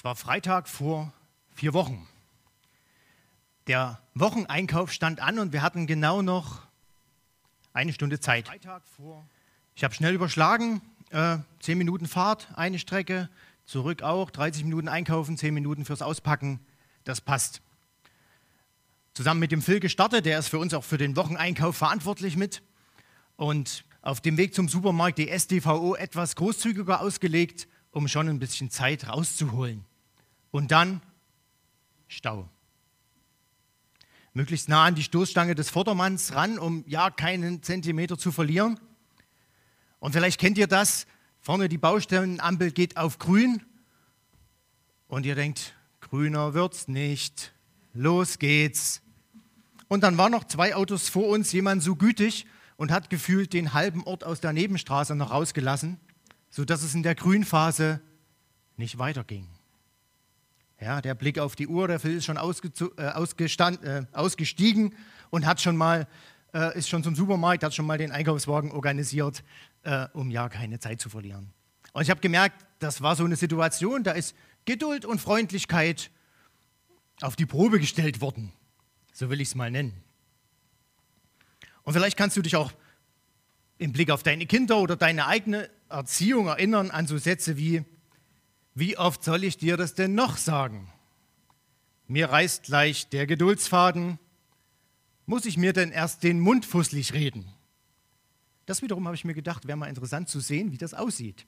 Es war Freitag vor vier Wochen. Der Wocheneinkauf stand an und wir hatten genau noch eine Stunde Zeit. Ich habe schnell überschlagen, äh, zehn Minuten Fahrt, eine Strecke, zurück auch, 30 Minuten einkaufen, zehn Minuten fürs Auspacken, das passt. Zusammen mit dem Phil gestartet, der ist für uns auch für den Wocheneinkauf verantwortlich mit. Und auf dem Weg zum Supermarkt die SDVO etwas großzügiger ausgelegt, um schon ein bisschen Zeit rauszuholen. Und dann Stau. Möglichst nah an die Stoßstange des Vordermanns ran, um ja keinen Zentimeter zu verlieren. Und vielleicht kennt ihr das, vorne die Baustellenampel geht auf grün und ihr denkt, grüner wird's nicht. Los geht's. Und dann waren noch zwei Autos vor uns, jemand so gütig und hat gefühlt den halben Ort aus der Nebenstraße noch rausgelassen, sodass es in der Grünphase nicht weiterging. Ja, der Blick auf die Uhr, der Phil ist schon äh, äh, ausgestiegen und hat schon mal, äh, ist schon zum Supermarkt, hat schon mal den Einkaufswagen organisiert, äh, um ja keine Zeit zu verlieren. Und ich habe gemerkt, das war so eine Situation, da ist Geduld und Freundlichkeit auf die Probe gestellt worden. So will ich es mal nennen. Und vielleicht kannst du dich auch im Blick auf deine Kinder oder deine eigene Erziehung erinnern an so Sätze wie, wie oft soll ich dir das denn noch sagen? Mir reißt gleich der Geduldsfaden. Muss ich mir denn erst den Mund fusselig reden? Das wiederum habe ich mir gedacht, wäre mal interessant zu sehen, wie das aussieht.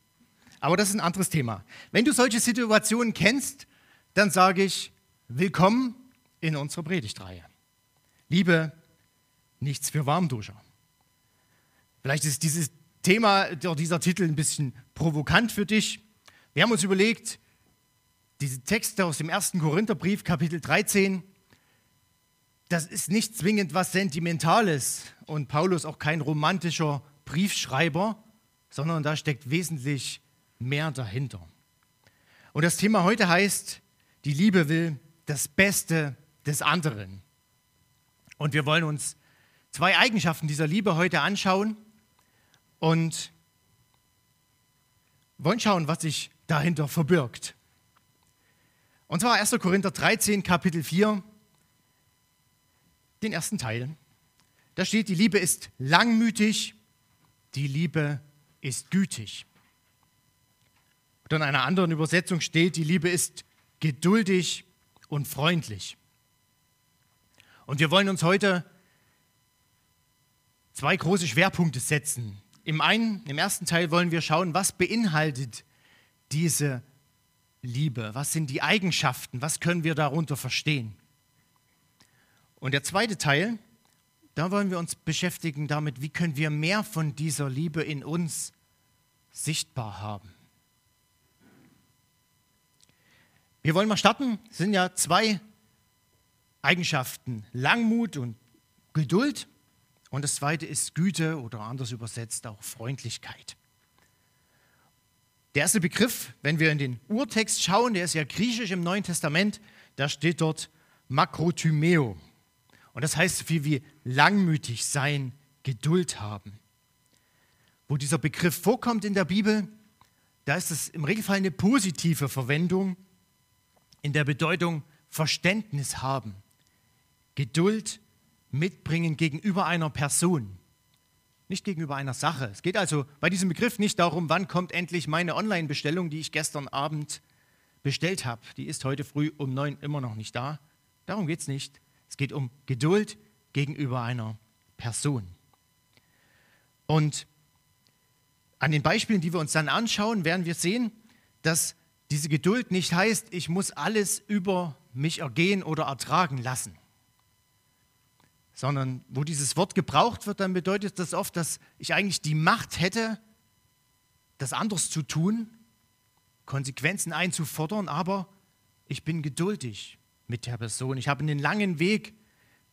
Aber das ist ein anderes Thema. Wenn du solche Situationen kennst, dann sage ich, willkommen in unserer Predigtreihe. Liebe, nichts für Warmduscher. Vielleicht ist dieses Thema, dieser Titel ein bisschen provokant für dich. Wir haben uns überlegt, diese Texte aus dem ersten Korintherbrief, Kapitel 13, das ist nicht zwingend was Sentimentales und Paulus auch kein romantischer Briefschreiber, sondern da steckt wesentlich mehr dahinter. Und das Thema heute heißt, die Liebe will das Beste des anderen. Und wir wollen uns zwei Eigenschaften dieser Liebe heute anschauen und wollen schauen, was sich dahinter verbirgt. Und zwar 1. Korinther 13, Kapitel 4, den ersten Teil. Da steht, die Liebe ist langmütig, die Liebe ist gütig. Und in einer anderen Übersetzung steht, die Liebe ist geduldig und freundlich. Und wir wollen uns heute zwei große Schwerpunkte setzen. Im einen, im ersten Teil wollen wir schauen, was beinhaltet diese Liebe? Was sind die Eigenschaften? Was können wir darunter verstehen? Und der zweite Teil, da wollen wir uns beschäftigen damit, wie können wir mehr von dieser Liebe in uns sichtbar haben. Wir wollen mal starten. Es sind ja zwei Eigenschaften, Langmut und Geduld. Und das zweite ist Güte oder anders übersetzt auch Freundlichkeit. Der erste Begriff, wenn wir in den Urtext schauen, der ist ja griechisch im Neuen Testament, da steht dort Makrotymeo. Und das heißt so viel wie langmütig sein, Geduld haben. Wo dieser Begriff vorkommt in der Bibel, da ist es im Regelfall eine positive Verwendung in der Bedeutung Verständnis haben, Geduld mitbringen gegenüber einer Person nicht gegenüber einer Sache. Es geht also bei diesem Begriff nicht darum, wann kommt endlich meine Online-Bestellung, die ich gestern Abend bestellt habe. Die ist heute früh um neun immer noch nicht da. Darum geht es nicht. Es geht um Geduld gegenüber einer Person. Und an den Beispielen, die wir uns dann anschauen, werden wir sehen, dass diese Geduld nicht heißt, ich muss alles über mich ergehen oder ertragen lassen sondern wo dieses Wort gebraucht wird, dann bedeutet das oft, dass ich eigentlich die Macht hätte, das anders zu tun, Konsequenzen einzufordern, aber ich bin geduldig mit der Person. Ich habe einen langen Weg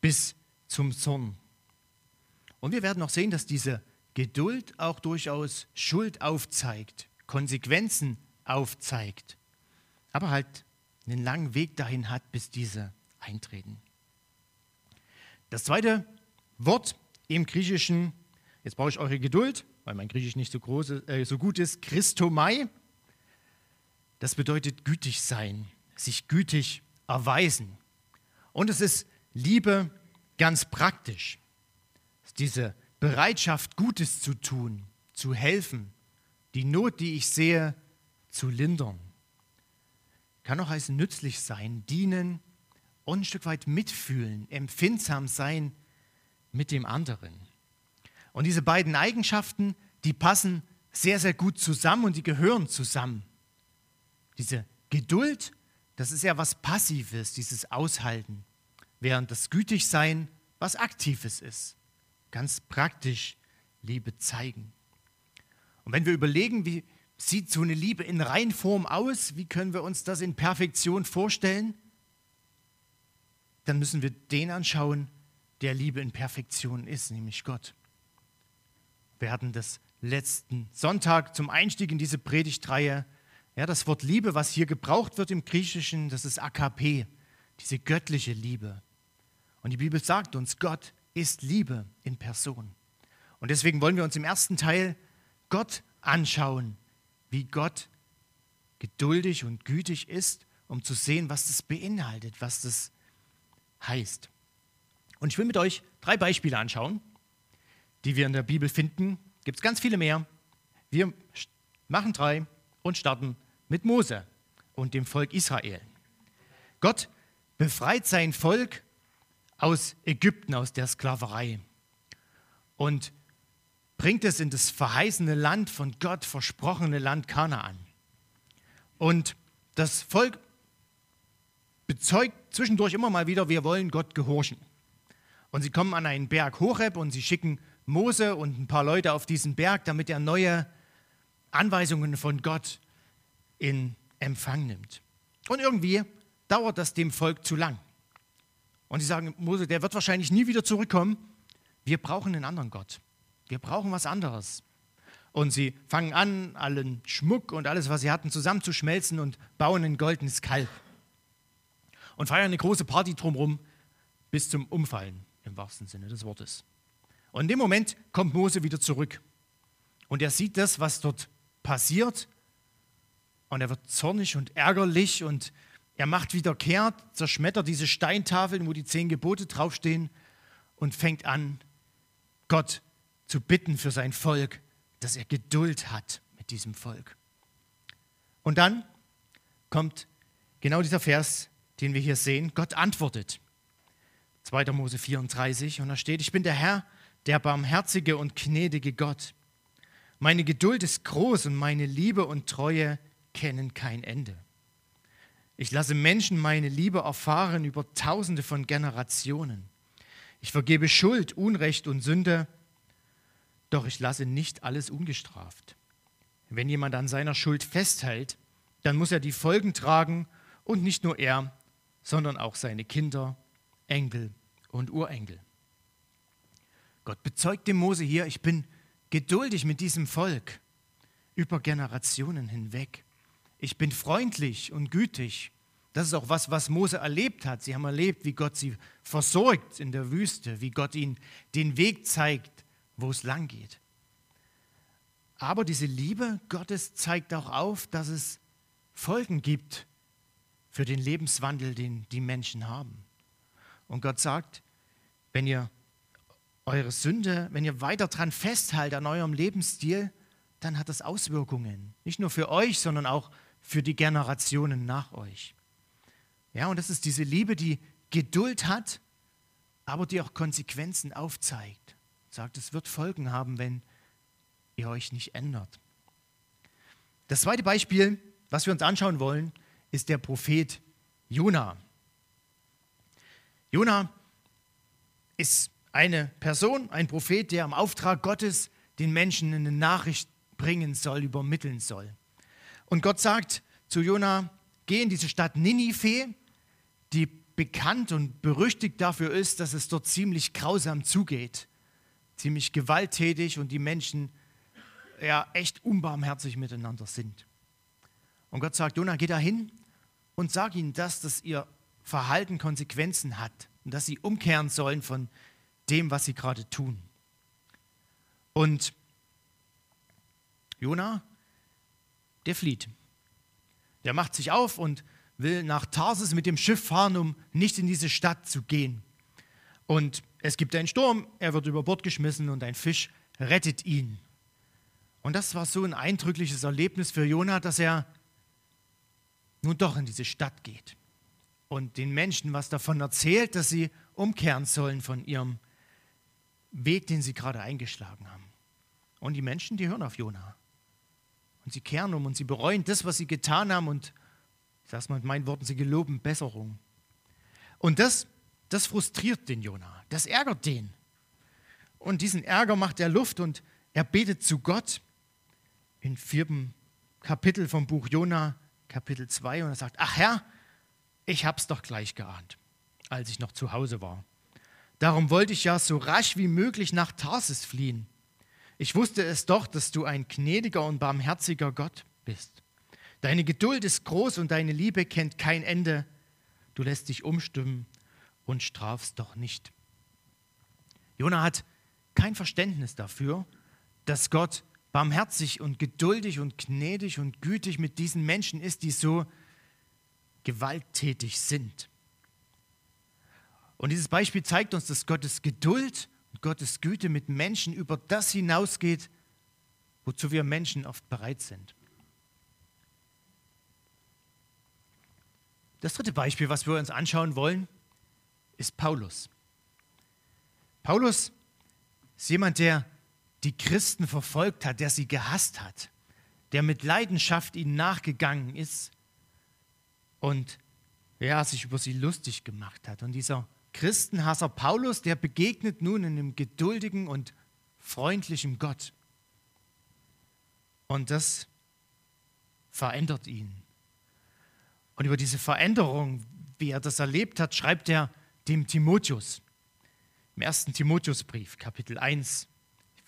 bis zum Zorn. Und wir werden auch sehen, dass diese Geduld auch durchaus Schuld aufzeigt, Konsequenzen aufzeigt, aber halt einen langen Weg dahin hat, bis diese eintreten. Das zweite Wort im Griechischen, jetzt brauche ich eure Geduld, weil mein Griechisch nicht so, groß, äh, so gut ist, Christomai. das bedeutet gütig sein, sich gütig erweisen. Und es ist Liebe ganz praktisch. Diese Bereitschaft, Gutes zu tun, zu helfen, die Not, die ich sehe, zu lindern. Kann auch heißen nützlich sein, dienen und ein Stück weit mitfühlen, empfindsam sein mit dem anderen. Und diese beiden Eigenschaften, die passen sehr, sehr gut zusammen und die gehören zusammen. Diese Geduld, das ist ja was Passives, dieses Aushalten, während das Gütigsein was Aktives ist. Ganz praktisch Liebe zeigen. Und wenn wir überlegen, wie sieht so eine Liebe in Reinform aus, wie können wir uns das in Perfektion vorstellen, dann müssen wir den anschauen, der Liebe in Perfektion ist, nämlich Gott. Wir hatten das letzten Sonntag zum Einstieg in diese Predigtreihe. Ja, das Wort Liebe, was hier gebraucht wird im Griechischen, das ist AKP, diese göttliche Liebe. Und die Bibel sagt uns, Gott ist Liebe in Person. Und deswegen wollen wir uns im ersten Teil Gott anschauen, wie Gott geduldig und gütig ist, um zu sehen, was das beinhaltet, was das heißt. Und ich will mit euch drei Beispiele anschauen, die wir in der Bibel finden. Gibt es ganz viele mehr. Wir machen drei und starten mit Mose und dem Volk Israel. Gott befreit sein Volk aus Ägypten, aus der Sklaverei und bringt es in das verheißene Land von Gott versprochene Land Kanaan. Und das Volk bezeugt zwischendurch immer mal wieder, wir wollen Gott gehorchen. Und sie kommen an einen Berg Horeb und sie schicken Mose und ein paar Leute auf diesen Berg, damit er neue Anweisungen von Gott in Empfang nimmt. Und irgendwie dauert das dem Volk zu lang. Und sie sagen, Mose, der wird wahrscheinlich nie wieder zurückkommen. Wir brauchen einen anderen Gott. Wir brauchen was anderes. Und sie fangen an, allen Schmuck und alles, was sie hatten, zusammenzuschmelzen und bauen ein goldenes Kalb. Und feiern eine große Party drumherum bis zum Umfallen, im wahrsten Sinne des Wortes. Und in dem Moment kommt Mose wieder zurück. Und er sieht das, was dort passiert. Und er wird zornig und ärgerlich und er macht wieder kehrt, zerschmettert diese Steintafeln, wo die zehn Gebote draufstehen und fängt an, Gott zu bitten für sein Volk, dass er Geduld hat mit diesem Volk. Und dann kommt genau dieser Vers, den wir hier sehen. Gott antwortet. 2. Mose 34 und da steht, ich bin der Herr, der barmherzige und gnädige Gott. Meine Geduld ist groß und meine Liebe und Treue kennen kein Ende. Ich lasse Menschen meine Liebe erfahren über tausende von Generationen. Ich vergebe Schuld, Unrecht und Sünde, doch ich lasse nicht alles ungestraft. Wenn jemand an seiner Schuld festhält, dann muss er die Folgen tragen und nicht nur er, sondern auch seine Kinder, Enkel und Urenkel. Gott bezeugt dem Mose hier, ich bin geduldig mit diesem Volk über Generationen hinweg. Ich bin freundlich und gütig. Das ist auch was, was Mose erlebt hat. Sie haben erlebt, wie Gott sie versorgt in der Wüste, wie Gott ihnen den Weg zeigt, wo es lang geht. Aber diese Liebe Gottes zeigt auch auf, dass es Folgen gibt für den Lebenswandel, den die Menschen haben. Und Gott sagt, wenn ihr eure Sünde, wenn ihr weiter dran festhaltet an eurem Lebensstil, dann hat das Auswirkungen. Nicht nur für euch, sondern auch für die Generationen nach euch. Ja, und das ist diese Liebe, die Geduld hat, aber die auch Konsequenzen aufzeigt. Sagt, es wird Folgen haben, wenn ihr euch nicht ändert. Das zweite Beispiel, was wir uns anschauen wollen, ist der Prophet Jona. Jona ist eine Person, ein Prophet, der im Auftrag Gottes den Menschen eine Nachricht bringen soll, übermitteln soll. Und Gott sagt zu Jona, geh in diese Stadt Ninive, die bekannt und berüchtigt dafür ist, dass es dort ziemlich grausam zugeht, ziemlich gewalttätig und die Menschen ja echt unbarmherzig miteinander sind. Und Gott sagt, Jona, geh dahin und sag ihnen das, dass ihr Verhalten Konsequenzen hat und dass sie umkehren sollen von dem, was sie gerade tun. Und Jona, der flieht. Der macht sich auf und will nach Tarsis mit dem Schiff fahren, um nicht in diese Stadt zu gehen. Und es gibt einen Sturm, er wird über Bord geschmissen und ein Fisch rettet ihn. Und das war so ein eindrückliches Erlebnis für Jona, dass er nun doch in diese Stadt geht und den Menschen was davon erzählt, dass sie umkehren sollen von ihrem Weg, den sie gerade eingeschlagen haben. Und die Menschen, die hören auf Jona. Und sie kehren um und sie bereuen das, was sie getan haben und, ich sage es mal mit meinen Worten, sie geloben Besserung. Und das, das frustriert den Jona, das ärgert den. Und diesen Ärger macht er Luft und er betet zu Gott in vierten Kapitel vom Buch Jona, Kapitel 2, und er sagt, ach Herr, ich hab's doch gleich geahnt, als ich noch zu Hause war. Darum wollte ich ja so rasch wie möglich nach Tarsis fliehen. Ich wusste es doch, dass du ein gnädiger und barmherziger Gott bist. Deine Geduld ist groß und deine Liebe kennt kein Ende. Du lässt dich umstimmen und strafst doch nicht. Jona hat kein Verständnis dafür, dass Gott barmherzig und geduldig und gnädig und gütig mit diesen Menschen ist, die so gewalttätig sind. Und dieses Beispiel zeigt uns, dass Gottes Geduld und Gottes Güte mit Menschen über das hinausgeht, wozu wir Menschen oft bereit sind. Das dritte Beispiel, was wir uns anschauen wollen, ist Paulus. Paulus ist jemand, der die Christen verfolgt hat, der sie gehasst hat, der mit Leidenschaft ihnen nachgegangen ist und ja, sich über sie lustig gemacht hat. Und dieser Christenhasser Paulus, der begegnet nun einem geduldigen und freundlichen Gott. Und das verändert ihn. Und über diese Veränderung, wie er das erlebt hat, schreibt er dem Timotheus. Im ersten Timotheusbrief, Kapitel 1,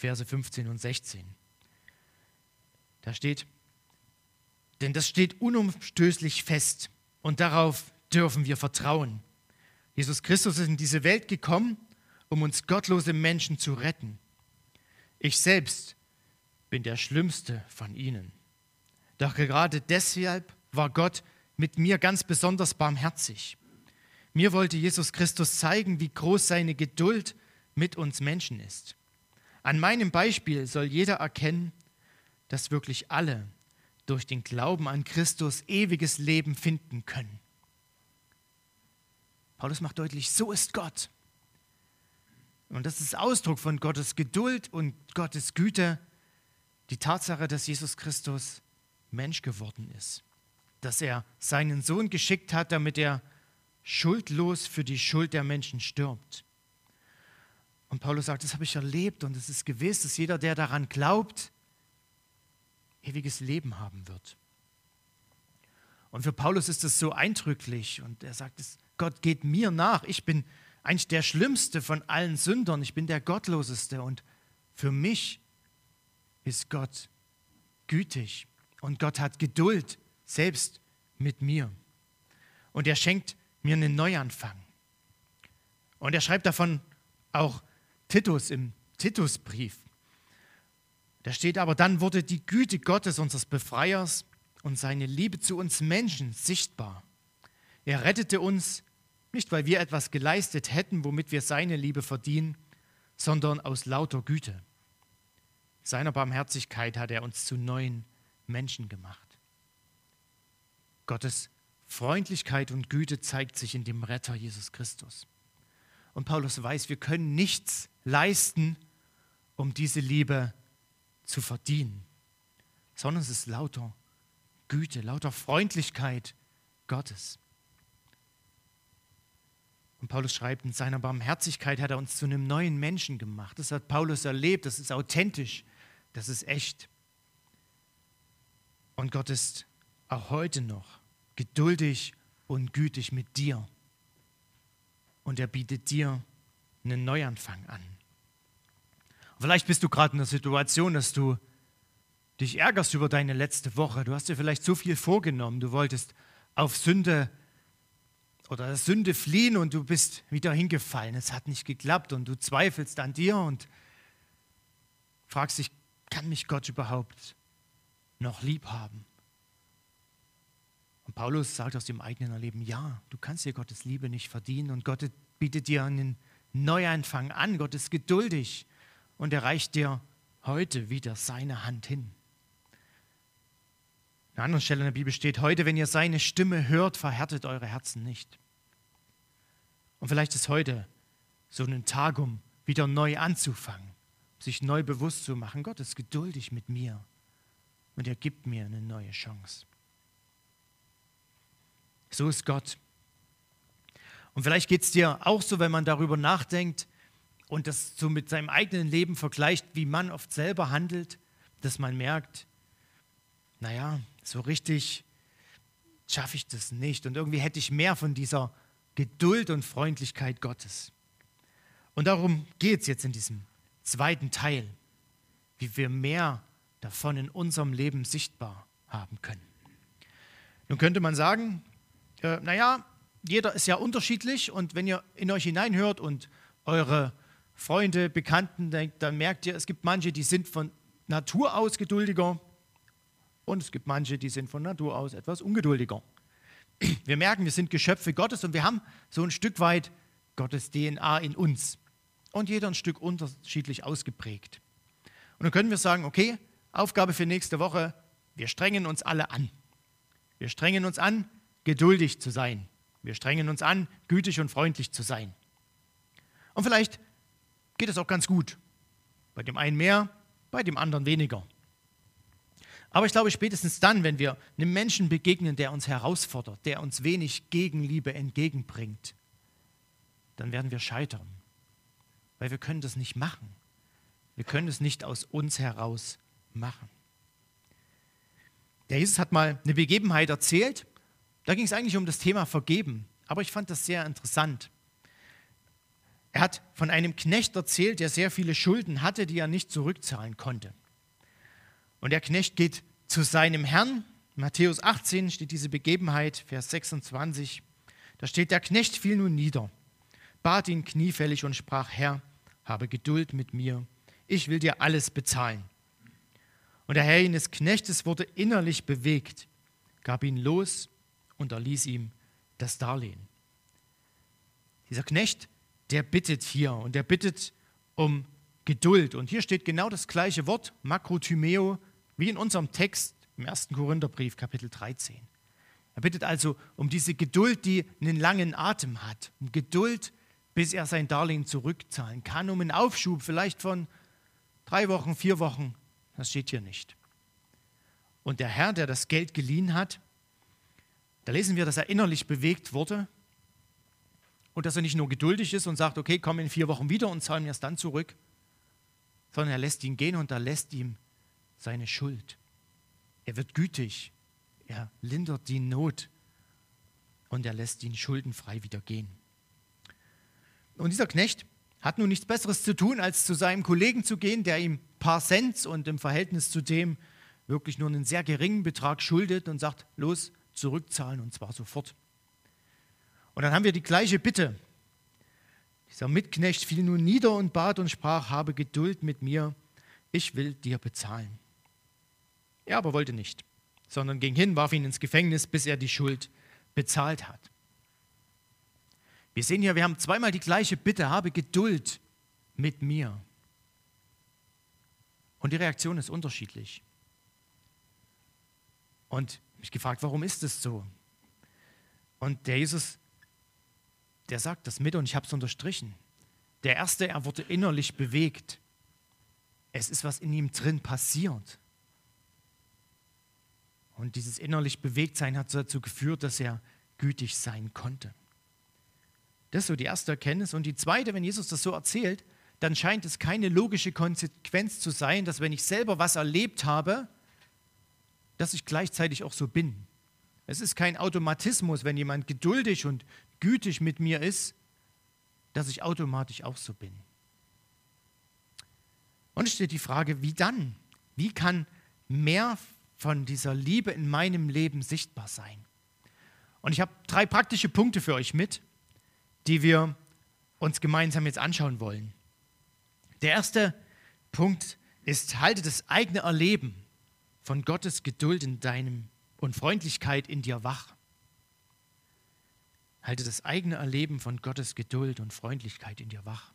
Verse 15 und 16. Da steht, denn das steht unumstößlich fest und darauf dürfen wir vertrauen. Jesus Christus ist in diese Welt gekommen, um uns gottlose Menschen zu retten. Ich selbst bin der schlimmste von ihnen. Doch gerade deshalb war Gott mit mir ganz besonders barmherzig. Mir wollte Jesus Christus zeigen, wie groß seine Geduld mit uns Menschen ist. An meinem Beispiel soll jeder erkennen, dass wirklich alle durch den Glauben an Christus ewiges Leben finden können. Paulus macht deutlich, so ist Gott. Und das ist Ausdruck von Gottes Geduld und Gottes Güte, die Tatsache, dass Jesus Christus Mensch geworden ist, dass er seinen Sohn geschickt hat, damit er schuldlos für die Schuld der Menschen stirbt. Und Paulus sagt, das habe ich erlebt und es ist gewiss, dass jeder, der daran glaubt, ewiges Leben haben wird. Und für Paulus ist das so eindrücklich und er sagt, Gott geht mir nach. Ich bin eigentlich der Schlimmste von allen Sündern. Ich bin der Gottloseste und für mich ist Gott gütig und Gott hat Geduld selbst mit mir. Und er schenkt mir einen Neuanfang. Und er schreibt davon auch Titus im Titusbrief. Da steht aber, dann wurde die Güte Gottes, unseres Befreiers, und seine Liebe zu uns Menschen sichtbar. Er rettete uns nicht, weil wir etwas geleistet hätten, womit wir seine Liebe verdienen, sondern aus lauter Güte. Seiner Barmherzigkeit hat er uns zu neuen Menschen gemacht. Gottes Freundlichkeit und Güte zeigt sich in dem Retter Jesus Christus. Und Paulus weiß, wir können nichts leisten, um diese Liebe zu verdienen, sondern es ist lauter Güte, lauter Freundlichkeit Gottes. Und Paulus schreibt, in seiner Barmherzigkeit hat er uns zu einem neuen Menschen gemacht. Das hat Paulus erlebt, das ist authentisch, das ist echt. Und Gott ist auch heute noch geduldig und gütig mit dir und er bietet dir einen Neuanfang an. vielleicht bist du gerade in der Situation, dass du dich ärgerst über deine letzte Woche. Du hast dir vielleicht so viel vorgenommen. Du wolltest auf Sünde oder Sünde fliehen und du bist wieder hingefallen. Es hat nicht geklappt und du zweifelst an dir und fragst dich, kann mich Gott überhaupt noch lieb haben? Und Paulus sagt aus dem eigenen Erleben, ja, du kannst dir Gottes Liebe nicht verdienen und Gott bietet dir einen Neuanfang an. Gott ist geduldig und er reicht dir heute wieder seine Hand hin. An einer anderen Stelle in der Bibel steht, heute, wenn ihr seine Stimme hört, verhärtet eure Herzen nicht. Und vielleicht ist heute so ein Tag, um wieder neu anzufangen, sich neu bewusst zu machen, Gott ist geduldig mit mir und er gibt mir eine neue Chance. So ist Gott. Und vielleicht geht es dir auch so, wenn man darüber nachdenkt und das so mit seinem eigenen Leben vergleicht, wie man oft selber handelt, dass man merkt, naja, so richtig schaffe ich das nicht. Und irgendwie hätte ich mehr von dieser Geduld und Freundlichkeit Gottes. Und darum geht es jetzt in diesem zweiten Teil, wie wir mehr davon in unserem Leben sichtbar haben können. Nun könnte man sagen, äh, naja, jeder ist ja unterschiedlich und wenn ihr in euch hineinhört und eure Freunde, Bekannten denkt, dann merkt ihr, es gibt manche, die sind von Natur aus geduldiger und es gibt manche, die sind von Natur aus etwas ungeduldiger. Wir merken, wir sind Geschöpfe Gottes und wir haben so ein Stück weit Gottes DNA in uns und jeder ein Stück unterschiedlich ausgeprägt. Und dann können wir sagen, okay, Aufgabe für nächste Woche, wir strengen uns alle an. Wir strengen uns an, geduldig zu sein. Wir strengen uns an, gütig und freundlich zu sein. Und vielleicht geht es auch ganz gut. Bei dem einen mehr, bei dem anderen weniger. Aber ich glaube, spätestens dann, wenn wir einem Menschen begegnen, der uns herausfordert, der uns wenig Gegenliebe entgegenbringt, dann werden wir scheitern. Weil wir können das nicht machen. Wir können es nicht aus uns heraus machen. Der Jesus hat mal eine Begebenheit erzählt, da ging es eigentlich um das Thema Vergeben, aber ich fand das sehr interessant. Er hat von einem Knecht erzählt, der sehr viele Schulden hatte, die er nicht zurückzahlen konnte. Und der Knecht geht zu seinem Herrn. Matthäus 18 steht diese Begebenheit, Vers 26. Da steht, der Knecht fiel nun nieder, bat ihn kniefällig und sprach, Herr, habe Geduld mit mir, ich will dir alles bezahlen. Und der Herr jenes Knechtes wurde innerlich bewegt, gab ihn los und erließ ihm das Darlehen. Dieser Knecht, der bittet hier und der bittet um Geduld. Und hier steht genau das gleiche Wort, Makrotymeo, wie in unserem Text im 1. Korintherbrief, Kapitel 13. Er bittet also um diese Geduld, die einen langen Atem hat, um Geduld, bis er sein Darlehen zurückzahlen kann, um einen Aufschub vielleicht von drei Wochen, vier Wochen. Das steht hier nicht. Und der Herr, der das Geld geliehen hat, da lesen wir, dass er innerlich bewegt wurde und dass er nicht nur geduldig ist und sagt, okay, komm in vier Wochen wieder und zahl mir es dann zurück, sondern er lässt ihn gehen und er lässt ihm seine Schuld. Er wird gütig, er lindert die Not und er lässt ihn schuldenfrei wieder gehen. Und dieser Knecht hat nun nichts Besseres zu tun, als zu seinem Kollegen zu gehen, der ihm paar Cent und im Verhältnis zu dem wirklich nur einen sehr geringen Betrag schuldet und sagt, los, zurückzahlen und zwar sofort. Und dann haben wir die gleiche Bitte. Dieser Mitknecht fiel nun nieder und bat und sprach, habe Geduld mit mir, ich will dir bezahlen. Er aber wollte nicht, sondern ging hin, warf ihn ins Gefängnis, bis er die Schuld bezahlt hat. Wir sehen hier, wir haben zweimal die gleiche Bitte, habe Geduld mit mir. Und die Reaktion ist unterschiedlich. Und mich gefragt, warum ist es so? Und der Jesus, der sagt das mit und ich habe es unterstrichen. Der erste, er wurde innerlich bewegt. Es ist was in ihm drin passiert. Und dieses innerlich Bewegtsein hat dazu geführt, dass er gütig sein konnte. Das ist so die erste Erkenntnis. Und die zweite, wenn Jesus das so erzählt, dann scheint es keine logische Konsequenz zu sein, dass wenn ich selber was erlebt habe, dass ich gleichzeitig auch so bin. Es ist kein Automatismus, wenn jemand geduldig und gütig mit mir ist, dass ich automatisch auch so bin. Und es steht die Frage, wie dann? Wie kann mehr von dieser Liebe in meinem Leben sichtbar sein? Und ich habe drei praktische Punkte für euch mit, die wir uns gemeinsam jetzt anschauen wollen. Der erste Punkt ist, halte das eigene Erleben von Gottes Geduld in deinem und Freundlichkeit in dir wach. Halte das eigene Erleben von Gottes Geduld und Freundlichkeit in dir wach.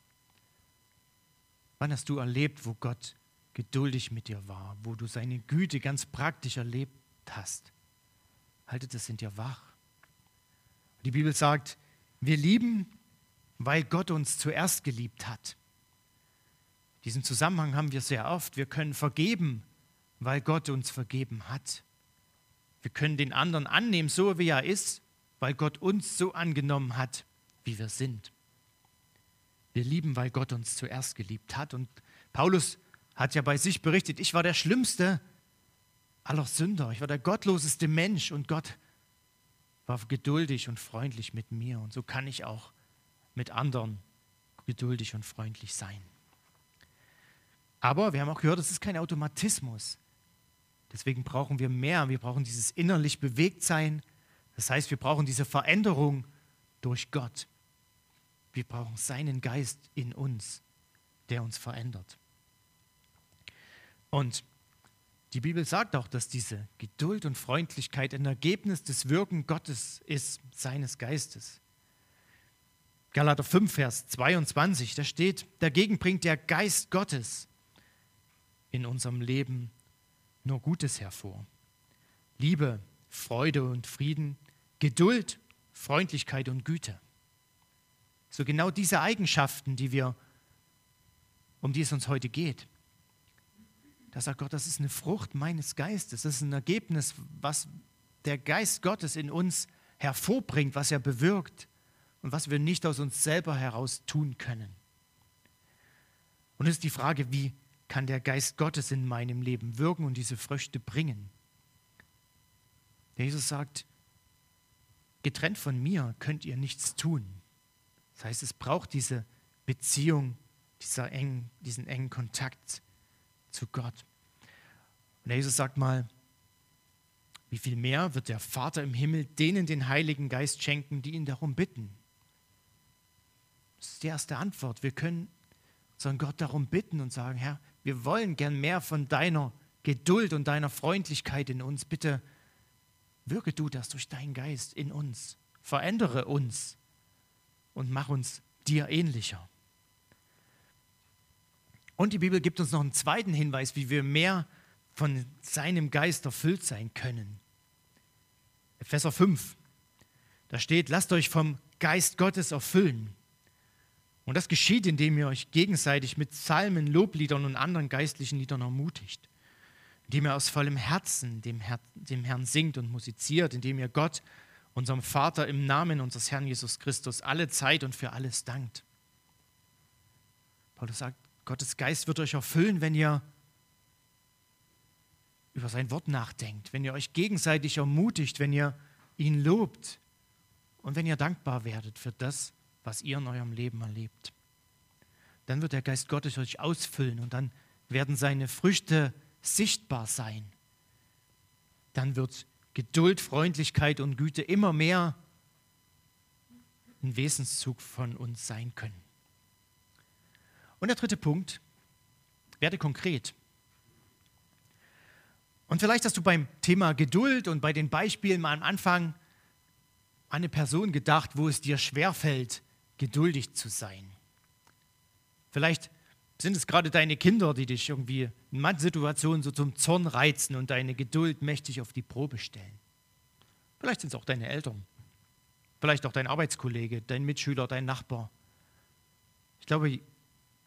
Wann hast du erlebt, wo Gott geduldig mit dir war, wo du seine Güte ganz praktisch erlebt hast? Halte das in dir wach. Die Bibel sagt, wir lieben, weil Gott uns zuerst geliebt hat. Diesen Zusammenhang haben wir sehr oft. Wir können vergeben, weil Gott uns vergeben hat. Wir können den anderen annehmen, so wie er ist, weil Gott uns so angenommen hat, wie wir sind. Wir lieben, weil Gott uns zuerst geliebt hat. Und Paulus hat ja bei sich berichtet, ich war der schlimmste aller Sünder, ich war der gottloseste Mensch und Gott war geduldig und freundlich mit mir. Und so kann ich auch mit anderen geduldig und freundlich sein. Aber wir haben auch gehört, es ist kein Automatismus. Deswegen brauchen wir mehr. Wir brauchen dieses innerlich Bewegtsein. Das heißt, wir brauchen diese Veränderung durch Gott. Wir brauchen seinen Geist in uns, der uns verändert. Und die Bibel sagt auch, dass diese Geduld und Freundlichkeit ein Ergebnis des Wirken Gottes ist, seines Geistes. Galater 5, Vers 22, da steht, dagegen bringt der Geist Gottes in unserem Leben nur Gutes hervor. Liebe, Freude und Frieden, Geduld, Freundlichkeit und Güte. So genau diese Eigenschaften, die wir, um die es uns heute geht. Da sagt Gott, das ist eine Frucht meines Geistes, das ist ein Ergebnis, was der Geist Gottes in uns hervorbringt, was er bewirkt und was wir nicht aus uns selber heraus tun können. Und es ist die Frage, wie kann der Geist Gottes in meinem Leben wirken und diese Früchte bringen. Jesus sagt, getrennt von mir könnt ihr nichts tun. Das heißt, es braucht diese Beziehung, dieser eng, diesen engen Kontakt zu Gott. Und Jesus sagt mal, wie viel mehr wird der Vater im Himmel denen den Heiligen Geist schenken, die ihn darum bitten? Das ist die erste Antwort. Wir können unseren Gott darum bitten und sagen, Herr, wir wollen gern mehr von deiner Geduld und deiner Freundlichkeit in uns. Bitte wirke du das durch deinen Geist in uns. Verändere uns und mach uns dir ähnlicher. Und die Bibel gibt uns noch einen zweiten Hinweis, wie wir mehr von seinem Geist erfüllt sein können. Epheser 5, da steht, lasst euch vom Geist Gottes erfüllen. Und das geschieht, indem ihr euch gegenseitig mit Psalmen, Lobliedern und anderen geistlichen Liedern ermutigt. Indem ihr aus vollem Herzen dem, Her dem Herrn singt und musiziert, indem ihr Gott, unserem Vater, im Namen unseres Herrn Jesus Christus alle Zeit und für alles dankt. Paulus sagt, Gottes Geist wird euch erfüllen, wenn ihr über sein Wort nachdenkt, wenn ihr euch gegenseitig ermutigt, wenn ihr ihn lobt und wenn ihr dankbar werdet für das, was ihr in eurem Leben erlebt. Dann wird der Geist Gottes euch ausfüllen und dann werden seine Früchte sichtbar sein. Dann wird Geduld, Freundlichkeit und Güte immer mehr ein Wesenszug von uns sein können. Und der dritte Punkt, werde konkret. Und vielleicht hast du beim Thema Geduld und bei den Beispielen mal am Anfang an eine Person gedacht, wo es dir schwerfällt, geduldig zu sein. Vielleicht sind es gerade deine Kinder, die dich irgendwie in manchen Situationen so zum Zorn reizen und deine Geduld mächtig auf die Probe stellen. Vielleicht sind es auch deine Eltern. Vielleicht auch dein Arbeitskollege, dein Mitschüler, dein Nachbar. Ich glaube,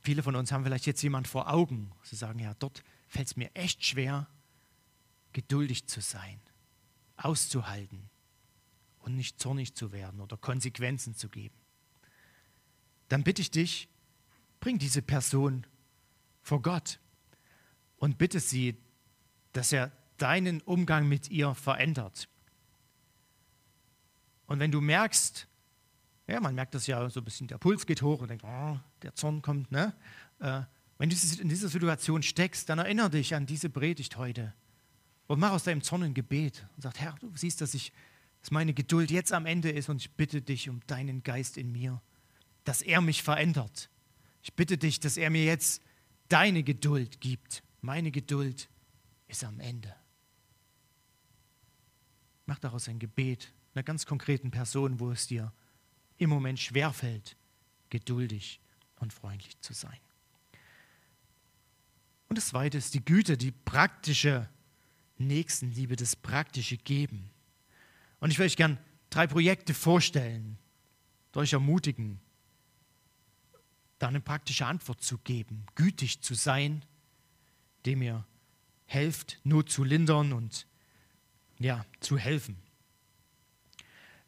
viele von uns haben vielleicht jetzt jemand vor Augen. Sie sagen, ja, dort fällt es mir echt schwer, geduldig zu sein, auszuhalten und nicht zornig zu werden oder Konsequenzen zu geben dann bitte ich dich, bring diese Person vor Gott und bitte sie, dass er deinen Umgang mit ihr verändert. Und wenn du merkst, ja, man merkt das ja so ein bisschen, der Puls geht hoch und denkt, oh, der Zorn kommt, ne? Äh, wenn du in dieser Situation steckst, dann erinnere dich an diese Predigt heute und mach aus deinem Zorn ein Gebet und sag, Herr, du siehst, dass ich, dass meine Geduld jetzt am Ende ist und ich bitte dich um deinen Geist in mir dass er mich verändert. Ich bitte dich, dass er mir jetzt deine Geduld gibt. Meine Geduld ist am Ende. Mach daraus ein Gebet einer ganz konkreten Person, wo es dir im Moment schwerfällt, geduldig und freundlich zu sein. Und das Zweite ist die Güte, die praktische Nächstenliebe, das praktische Geben. Und ich will euch gern drei Projekte vorstellen, euch ermutigen, da eine praktische Antwort zu geben, gütig zu sein, dem ihr helft, Not zu lindern und ja, zu helfen.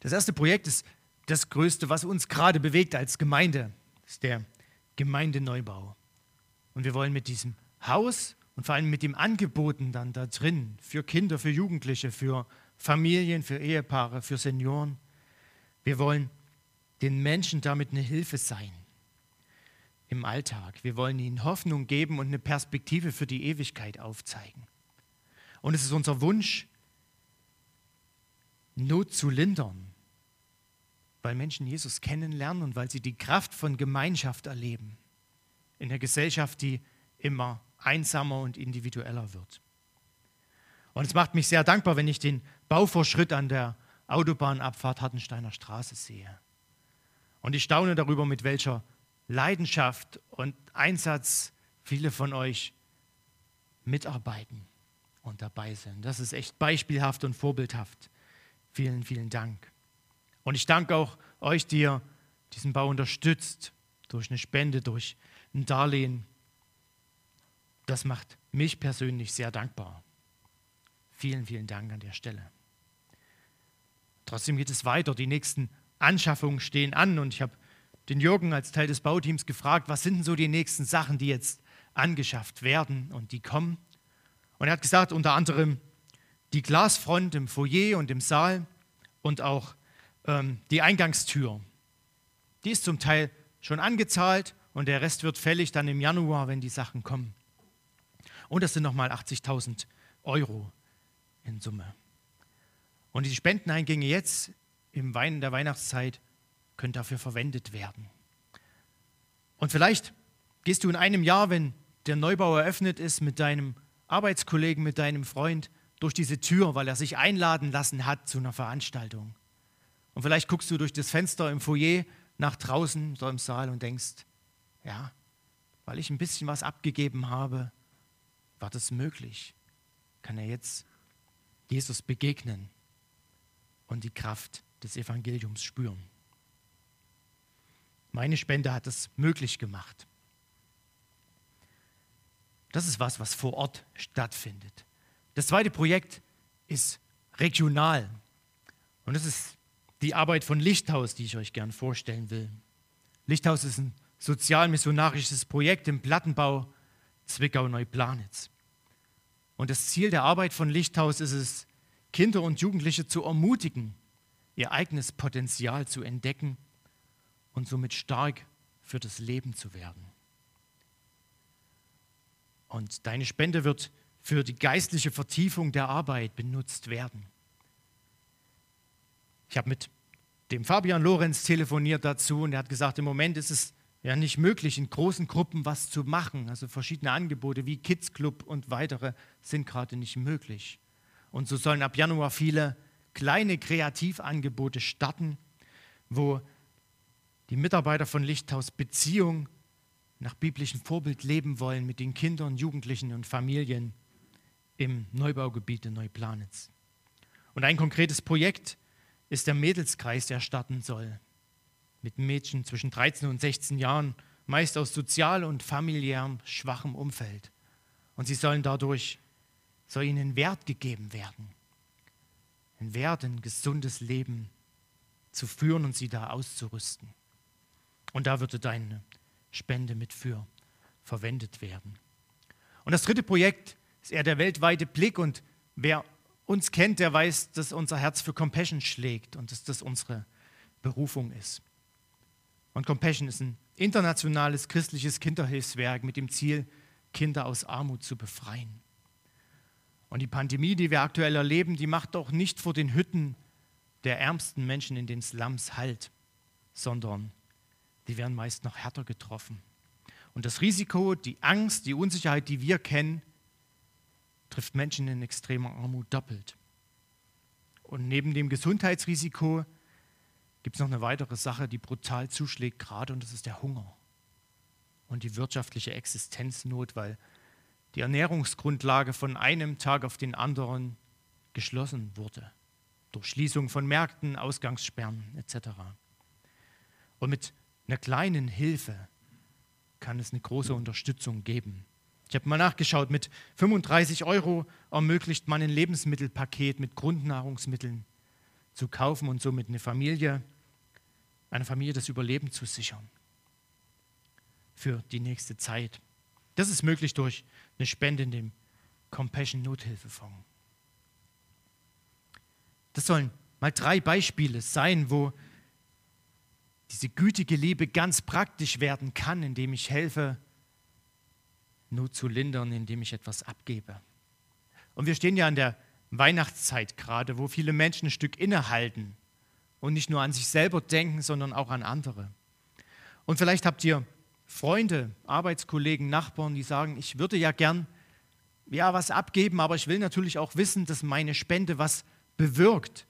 Das erste Projekt ist das größte, was uns gerade bewegt als Gemeinde, ist der Gemeindeneubau. Und wir wollen mit diesem Haus und vor allem mit dem Angeboten dann da drin für Kinder, für Jugendliche, für Familien, für Ehepaare, für Senioren, wir wollen den Menschen damit eine Hilfe sein im Alltag. Wir wollen ihnen Hoffnung geben und eine Perspektive für die Ewigkeit aufzeigen. Und es ist unser Wunsch, Not zu lindern, weil Menschen Jesus kennenlernen und weil sie die Kraft von Gemeinschaft erleben in der Gesellschaft, die immer einsamer und individueller wird. Und es macht mich sehr dankbar, wenn ich den Bauvorschritt an der Autobahnabfahrt Hattensteiner Straße sehe. Und ich staune darüber, mit welcher Leidenschaft und Einsatz viele von euch mitarbeiten und dabei sind. Das ist echt beispielhaft und vorbildhaft. Vielen, vielen Dank. Und ich danke auch euch, die ihr diesen Bau unterstützt, durch eine Spende, durch ein Darlehen. Das macht mich persönlich sehr dankbar. Vielen, vielen Dank an der Stelle. Trotzdem geht es weiter. Die nächsten Anschaffungen stehen an und ich habe den Jürgen als Teil des Bauteams gefragt, was sind denn so die nächsten Sachen, die jetzt angeschafft werden und die kommen. Und er hat gesagt, unter anderem die Glasfront im Foyer und im Saal und auch ähm, die Eingangstür. Die ist zum Teil schon angezahlt und der Rest wird fällig dann im Januar, wenn die Sachen kommen. Und das sind nochmal 80.000 Euro in Summe. Und die Spendeneingänge jetzt im Wein der Weihnachtszeit können dafür verwendet werden. Und vielleicht gehst du in einem Jahr, wenn der Neubau eröffnet ist, mit deinem Arbeitskollegen, mit deinem Freund durch diese Tür, weil er sich einladen lassen hat zu einer Veranstaltung. Und vielleicht guckst du durch das Fenster im Foyer nach draußen, so im Saal und denkst, ja, weil ich ein bisschen was abgegeben habe, war das möglich. Kann er jetzt Jesus begegnen und die Kraft des Evangeliums spüren. Meine Spende hat es möglich gemacht. Das ist was, was vor Ort stattfindet. Das zweite Projekt ist regional. Und das ist die Arbeit von Lichthaus, die ich euch gern vorstellen will. Lichthaus ist ein sozial-missionarisches Projekt im Plattenbau Zwickau-Neuplanitz. Und das Ziel der Arbeit von Lichthaus ist es, Kinder und Jugendliche zu ermutigen, ihr eigenes Potenzial zu entdecken und somit stark für das Leben zu werden. Und deine Spende wird für die geistliche Vertiefung der Arbeit benutzt werden. Ich habe mit dem Fabian Lorenz telefoniert dazu und er hat gesagt, im Moment ist es ja nicht möglich, in großen Gruppen was zu machen. Also verschiedene Angebote wie Kids Club und weitere sind gerade nicht möglich. Und so sollen ab Januar viele kleine Kreativangebote starten, wo die Mitarbeiter von Lichthaus Beziehung nach biblischem Vorbild leben wollen mit den Kindern, Jugendlichen und Familien im Neubaugebiet in Neuplanitz. Und ein konkretes Projekt ist der Mädelskreis, der starten soll. Mit Mädchen zwischen 13 und 16 Jahren, meist aus sozial und familiärem schwachem Umfeld. Und sie sollen dadurch, soll ihnen Wert gegeben werden. Ein Wert, ein gesundes Leben zu führen und sie da auszurüsten. Und da würde deine Spende mit für verwendet werden. Und das dritte Projekt ist eher der weltweite Blick. Und wer uns kennt, der weiß, dass unser Herz für Compassion schlägt und dass das unsere Berufung ist. Und Compassion ist ein internationales christliches Kinderhilfswerk mit dem Ziel, Kinder aus Armut zu befreien. Und die Pandemie, die wir aktuell erleben, die macht doch nicht vor den Hütten der ärmsten Menschen in den Slums Halt, sondern die werden meist noch härter getroffen. Und das Risiko, die Angst, die Unsicherheit, die wir kennen, trifft Menschen in extremer Armut doppelt. Und neben dem Gesundheitsrisiko gibt es noch eine weitere Sache, die brutal zuschlägt gerade, und das ist der Hunger und die wirtschaftliche Existenznot, weil die Ernährungsgrundlage von einem Tag auf den anderen geschlossen wurde. Durch Schließung von Märkten, Ausgangssperren etc. Und mit einer kleinen Hilfe kann es eine große Unterstützung geben. Ich habe mal nachgeschaut, mit 35 Euro ermöglicht man ein Lebensmittelpaket mit Grundnahrungsmitteln zu kaufen und somit eine Familie, einer Familie das Überleben zu sichern für die nächste Zeit. Das ist möglich durch eine Spende in dem Compassion Nothilfefonds. Das sollen mal drei Beispiele sein, wo diese gütige Liebe ganz praktisch werden kann, indem ich helfe, Not zu lindern, indem ich etwas abgebe. Und wir stehen ja in der Weihnachtszeit gerade, wo viele Menschen ein Stück innehalten und nicht nur an sich selber denken, sondern auch an andere. Und vielleicht habt ihr Freunde, Arbeitskollegen, Nachbarn, die sagen, ich würde ja gern ja was abgeben, aber ich will natürlich auch wissen, dass meine Spende was bewirkt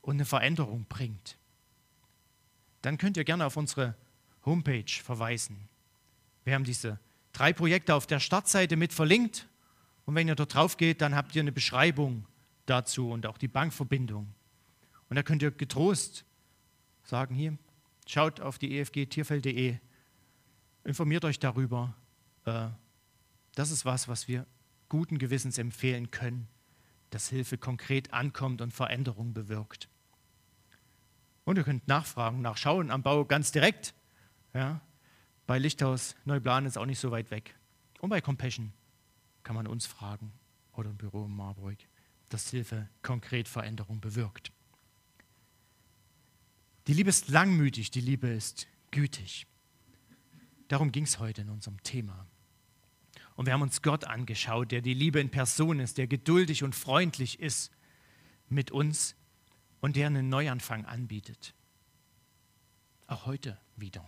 und eine Veränderung bringt. Dann könnt ihr gerne auf unsere Homepage verweisen. Wir haben diese drei Projekte auf der Startseite mit verlinkt und wenn ihr dort drauf geht, dann habt ihr eine Beschreibung dazu und auch die Bankverbindung. Und da könnt ihr getrost sagen, hier, schaut auf die efgtierfeld.de Informiert euch darüber. Äh, das ist was, was wir guten Gewissens empfehlen können, dass Hilfe konkret ankommt und Veränderung bewirkt. Und ihr könnt nachfragen, nachschauen am Bau ganz direkt. Ja, bei Lichthaus Neuplan ist auch nicht so weit weg. Und bei Compassion kann man uns fragen oder im Büro in Marburg, dass Hilfe konkret Veränderung bewirkt. Die Liebe ist langmütig, die Liebe ist gütig. Darum ging es heute in unserem Thema. Und wir haben uns Gott angeschaut, der die Liebe in Person ist, der geduldig und freundlich ist mit uns und der einen Neuanfang anbietet. Auch heute wieder.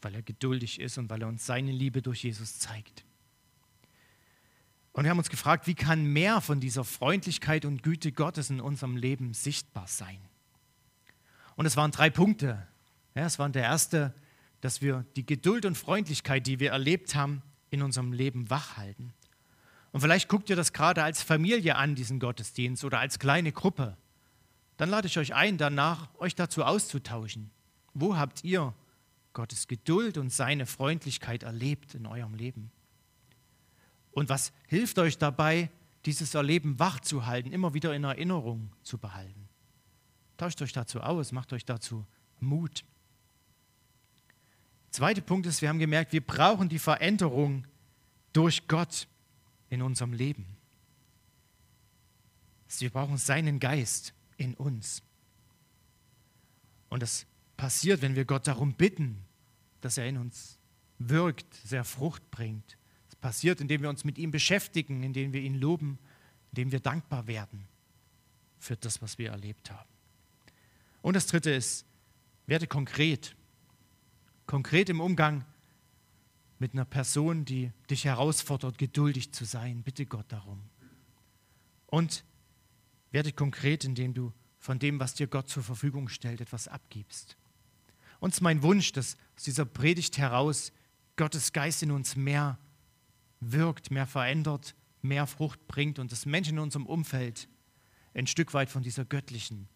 Weil er geduldig ist und weil er uns seine Liebe durch Jesus zeigt. Und wir haben uns gefragt, wie kann mehr von dieser Freundlichkeit und Güte Gottes in unserem Leben sichtbar sein? Und es waren drei Punkte. Ja, es war der erste, dass wir die Geduld und Freundlichkeit, die wir erlebt haben, in unserem Leben wachhalten. Und vielleicht guckt ihr das gerade als Familie an, diesen Gottesdienst, oder als kleine Gruppe. Dann lade ich euch ein, danach euch dazu auszutauschen. Wo habt ihr Gottes Geduld und seine Freundlichkeit erlebt in eurem Leben? Und was hilft euch dabei, dieses Erleben wach zu halten, immer wieder in Erinnerung zu behalten? Tauscht euch dazu aus, macht euch dazu Mut. Zweiter Punkt ist, wir haben gemerkt, wir brauchen die Veränderung durch Gott in unserem Leben. Wir brauchen seinen Geist in uns. Und das passiert, wenn wir Gott darum bitten, dass er in uns wirkt, sehr Frucht bringt. Es passiert, indem wir uns mit ihm beschäftigen, indem wir ihn loben, indem wir dankbar werden für das, was wir erlebt haben. Und das Dritte ist, werde konkret konkret im Umgang mit einer Person, die dich herausfordert, geduldig zu sein. Bitte Gott darum. Und werde konkret, indem du von dem, was dir Gott zur Verfügung stellt, etwas abgibst. Und es ist mein Wunsch, dass aus dieser Predigt heraus Gottes Geist in uns mehr wirkt, mehr verändert, mehr Frucht bringt und dass Menschen in unserem Umfeld ein Stück weit von dieser göttlichen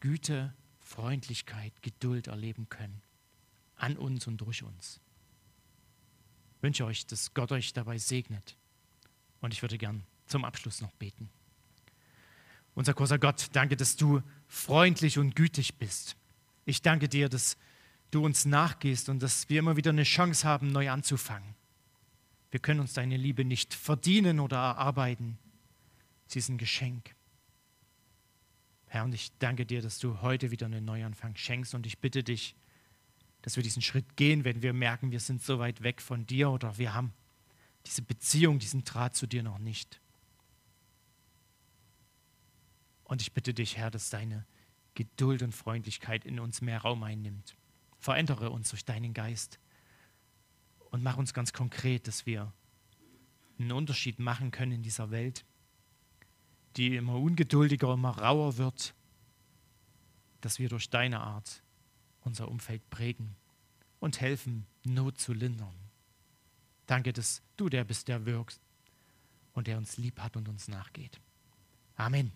Güte, Freundlichkeit, Geduld erleben können an uns und durch uns. Ich wünsche euch, dass Gott euch dabei segnet. Und ich würde gern zum Abschluss noch beten. Unser großer Gott, danke, dass du freundlich und gütig bist. Ich danke dir, dass du uns nachgehst und dass wir immer wieder eine Chance haben, neu anzufangen. Wir können uns deine Liebe nicht verdienen oder erarbeiten. Sie ist ein Geschenk. Herr, und ich danke dir, dass du heute wieder einen Neuanfang schenkst und ich bitte dich, dass wir diesen Schritt gehen, wenn wir merken, wir sind so weit weg von dir oder wir haben diese Beziehung, diesen Draht zu dir noch nicht. Und ich bitte dich, Herr, dass deine Geduld und Freundlichkeit in uns mehr Raum einnimmt. Verändere uns durch deinen Geist und mach uns ganz konkret, dass wir einen Unterschied machen können in dieser Welt, die immer ungeduldiger, immer rauer wird, dass wir durch deine Art unser Umfeld prägen und helfen, Not zu lindern. Danke, dass du der bist, der wirkst und der uns lieb hat und uns nachgeht. Amen.